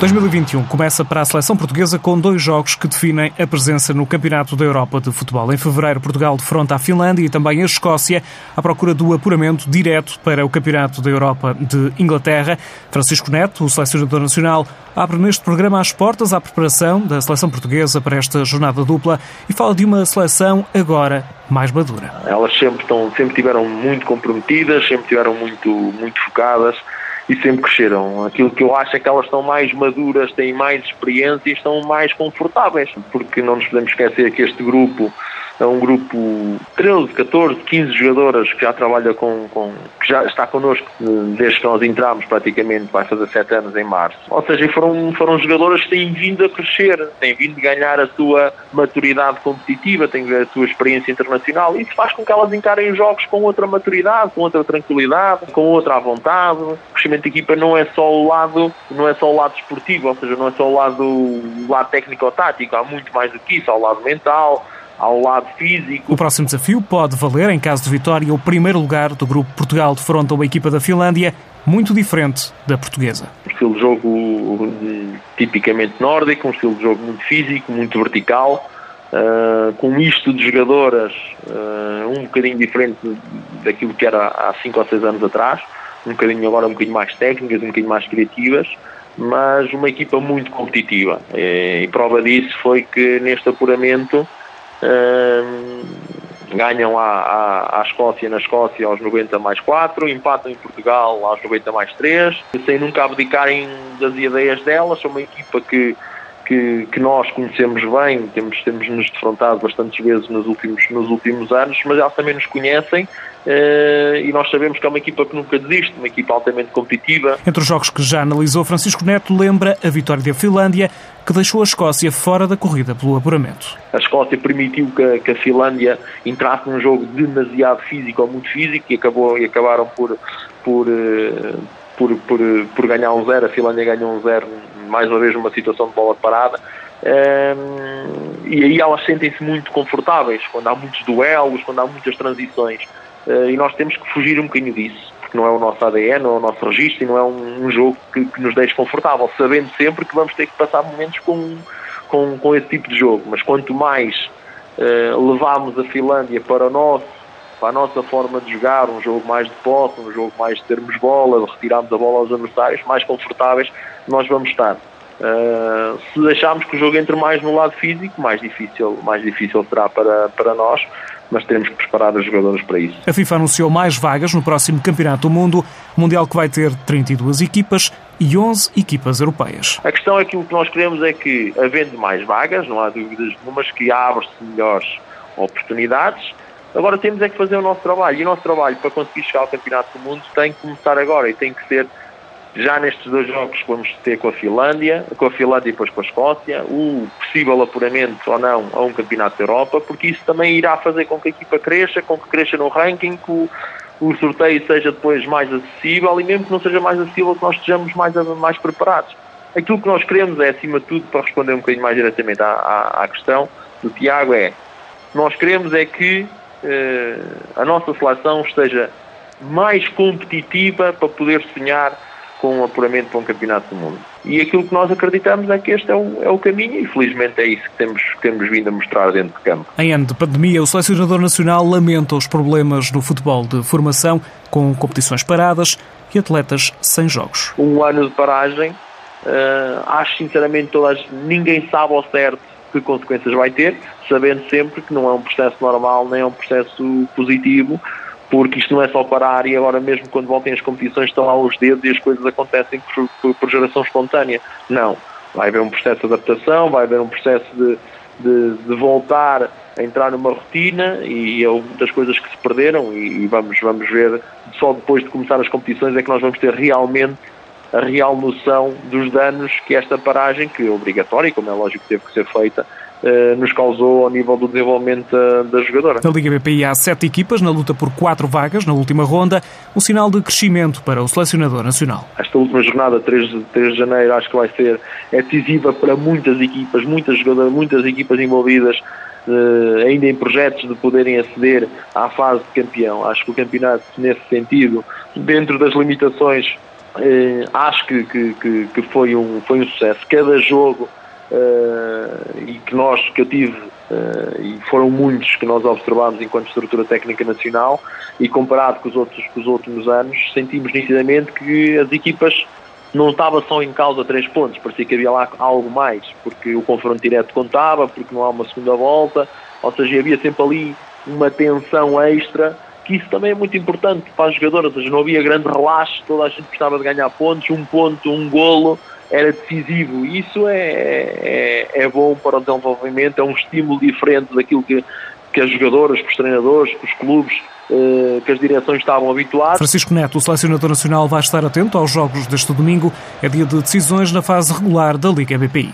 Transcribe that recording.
2021 começa para a seleção portuguesa com dois jogos que definem a presença no Campeonato da Europa de Futebol. Em fevereiro, Portugal defronta a Finlândia e também a Escócia à procura do apuramento direto para o Campeonato da Europa de Inglaterra. Francisco Neto, o selecionador nacional, abre neste programa as portas à preparação da seleção portuguesa para esta jornada dupla e fala de uma seleção agora mais madura. Elas sempre, estão, sempre tiveram muito comprometidas, sempre tiveram muito, muito focadas e sempre cresceram. Aquilo que eu acho é que elas estão mais maduras, têm mais experiência e estão mais confortáveis, porque não nos podemos esquecer que este grupo é um grupo 13, 14, 15 jogadoras que já trabalha com, com que já está connosco desde que nós entramos praticamente, vai fazer 7 anos em março. Ou seja, foram, foram jogadoras que têm vindo a crescer, têm vindo a ganhar a sua maturidade competitiva, têm a sua experiência internacional. Isso faz com que elas encarem os jogos com outra maturidade, com outra tranquilidade, com outra vontade. O crescimento da equipa não é só o lado, não é só o lado esportivo, ou seja, não é só o lado, o lado técnico-tático, há muito mais do que isso, há o lado mental, ao lado físico. O próximo desafio pode valer, em caso de vitória, o primeiro lugar do grupo Portugal de fronte a uma equipa da Finlândia muito diferente da portuguesa. Um estilo de jogo tipicamente nórdico, um estilo de jogo muito físico, muito vertical, uh, com um misto de jogadoras uh, um bocadinho diferente daquilo que era há 5 ou 6 anos atrás, um bocadinho agora um bocadinho mais técnicas, um bocadinho mais criativas, mas uma equipa muito competitiva. E, e prova disso foi que neste apuramento ganham à, à, à, Escócia na Escócia aos 90 mais 4, empatam em Portugal aos 90 mais 3, sem nunca abdicarem das ideias delas, são uma equipa que, que, que, nós conhecemos bem, temos, temos nos defrontado bastantes vezes nos últimos, nos últimos anos, mas elas também nos conhecem Uh, e nós sabemos que é uma equipa que nunca desiste, uma equipa altamente competitiva. Entre os jogos que já analisou, Francisco Neto lembra a vitória da Finlândia, que deixou a Escócia fora da corrida pelo apuramento. A Escócia permitiu que, que a Finlândia entrasse num jogo demasiado físico ou muito físico e, acabou, e acabaram por, por, uh, por, por, por ganhar um zero. A Finlândia ganhou um zero, mais uma vez, numa situação de bola parada. Um, e aí elas sentem-se muito confortáveis quando há muitos duelos, quando há muitas transições. Uh, e nós temos que fugir um bocadinho disso, porque não é o nosso ADN, não é o nosso registro e não é um, um jogo que, que, nos deixe confortável, sabendo sempre que vamos ter que passar momentos com, com, com esse tipo de jogo. Mas quanto mais uh, a Finlândia para o nosso para a nossa forma de jogar, um jogo mais de posse, um jogo mais de termos bola, de retirarmos a bola aos adversários, mais confortáveis nós vamos estar. Uh, se deixarmos que o jogo entre mais no lado físico, mais difícil, mais difícil será para, para nós mas teremos que preparar os jogadores para isso. A FIFA anunciou mais vagas no próximo Campeonato do Mundo, Mundial que vai ter 32 equipas e 11 equipas europeias. A questão é que o que nós queremos é que, havendo mais vagas, não há dúvidas nenhumas, que abre-se melhores oportunidades. Agora temos é que fazer o nosso trabalho e o nosso trabalho para conseguir chegar ao Campeonato do Mundo tem que começar agora e tem que ser já nestes dois jogos que vamos ter com a Finlândia, com a Finlândia e depois com a Escócia, o possível apuramento ou não a um campeonato da Europa, porque isso também irá fazer com que a equipa cresça, com que cresça no ranking, que o, o sorteio seja depois mais acessível e mesmo que não seja mais acessível, que nós estejamos mais, mais preparados. Aquilo que nós queremos é, acima de tudo, para responder um bocadinho mais diretamente à, à, à questão do Tiago, é nós queremos é que a nossa seleção esteja mais competitiva para poder sonhar com um apuramento para um campeonato do mundo. E aquilo que nós acreditamos é que este é o, é o caminho e felizmente é isso que temos, que temos vindo a mostrar dentro de campo. Em ano de pandemia, o selecionador nacional lamenta os problemas no futebol de formação, com competições paradas e atletas sem jogos. Um ano de paragem, uh, acho sinceramente todas, ninguém sabe ao certo que consequências vai ter, sabendo sempre que não é um processo normal nem é um processo positivo, porque isto não é só parar e agora mesmo quando voltem as competições estão lá os dedos e as coisas acontecem por, por, por geração espontânea. Não. Vai haver um processo de adaptação, vai haver um processo de, de, de voltar a entrar numa rotina e houve muitas coisas que se perderam e, e vamos, vamos ver só depois de começar as competições é que nós vamos ter realmente a real noção dos danos que esta paragem, que é obrigatória, como é lógico que teve que ser feita, eh, nos causou ao nível do desenvolvimento da, da jogadora. Na Liga BPI há sete equipas na luta por quatro vagas na última ronda, um sinal de crescimento para o selecionador nacional. Esta última jornada, 3 de, 3 de janeiro, acho que vai ser é decisiva para muitas equipas, muitas jogadoras, muitas equipas envolvidas uh, ainda em projetos de poderem aceder à fase de campeão. Acho que o campeonato, nesse sentido, dentro das limitações Uh, acho que, que, que, foi, um, foi um sucesso. Cada jogo uh, e que nós, que eu tive, uh, e foram muitos que nós observámos enquanto estrutura técnica nacional, e comparado com os outros, com os últimos anos, sentimos nitidamente que as equipas não estava só em causa três pontos, parecia que havia lá algo mais, porque o confronto direto contava, porque não há uma segunda volta, ou seja, havia sempre ali uma tensão extra, que isso também é muito importante para os jogadores, ou seja, não havia grande relaxo, toda a gente gostava de ganhar pontos, um ponto, um golo, era decisivo. Isso é, é, é bom para o desenvolvimento, é um estímulo diferente daquilo que, que as jogadoras, que os treinadores, que os clubes eh, que as direções estavam habituadas. Francisco Neto, o selecionador nacional, vai estar atento aos jogos deste domingo. É dia de decisões na fase regular da Liga BPI.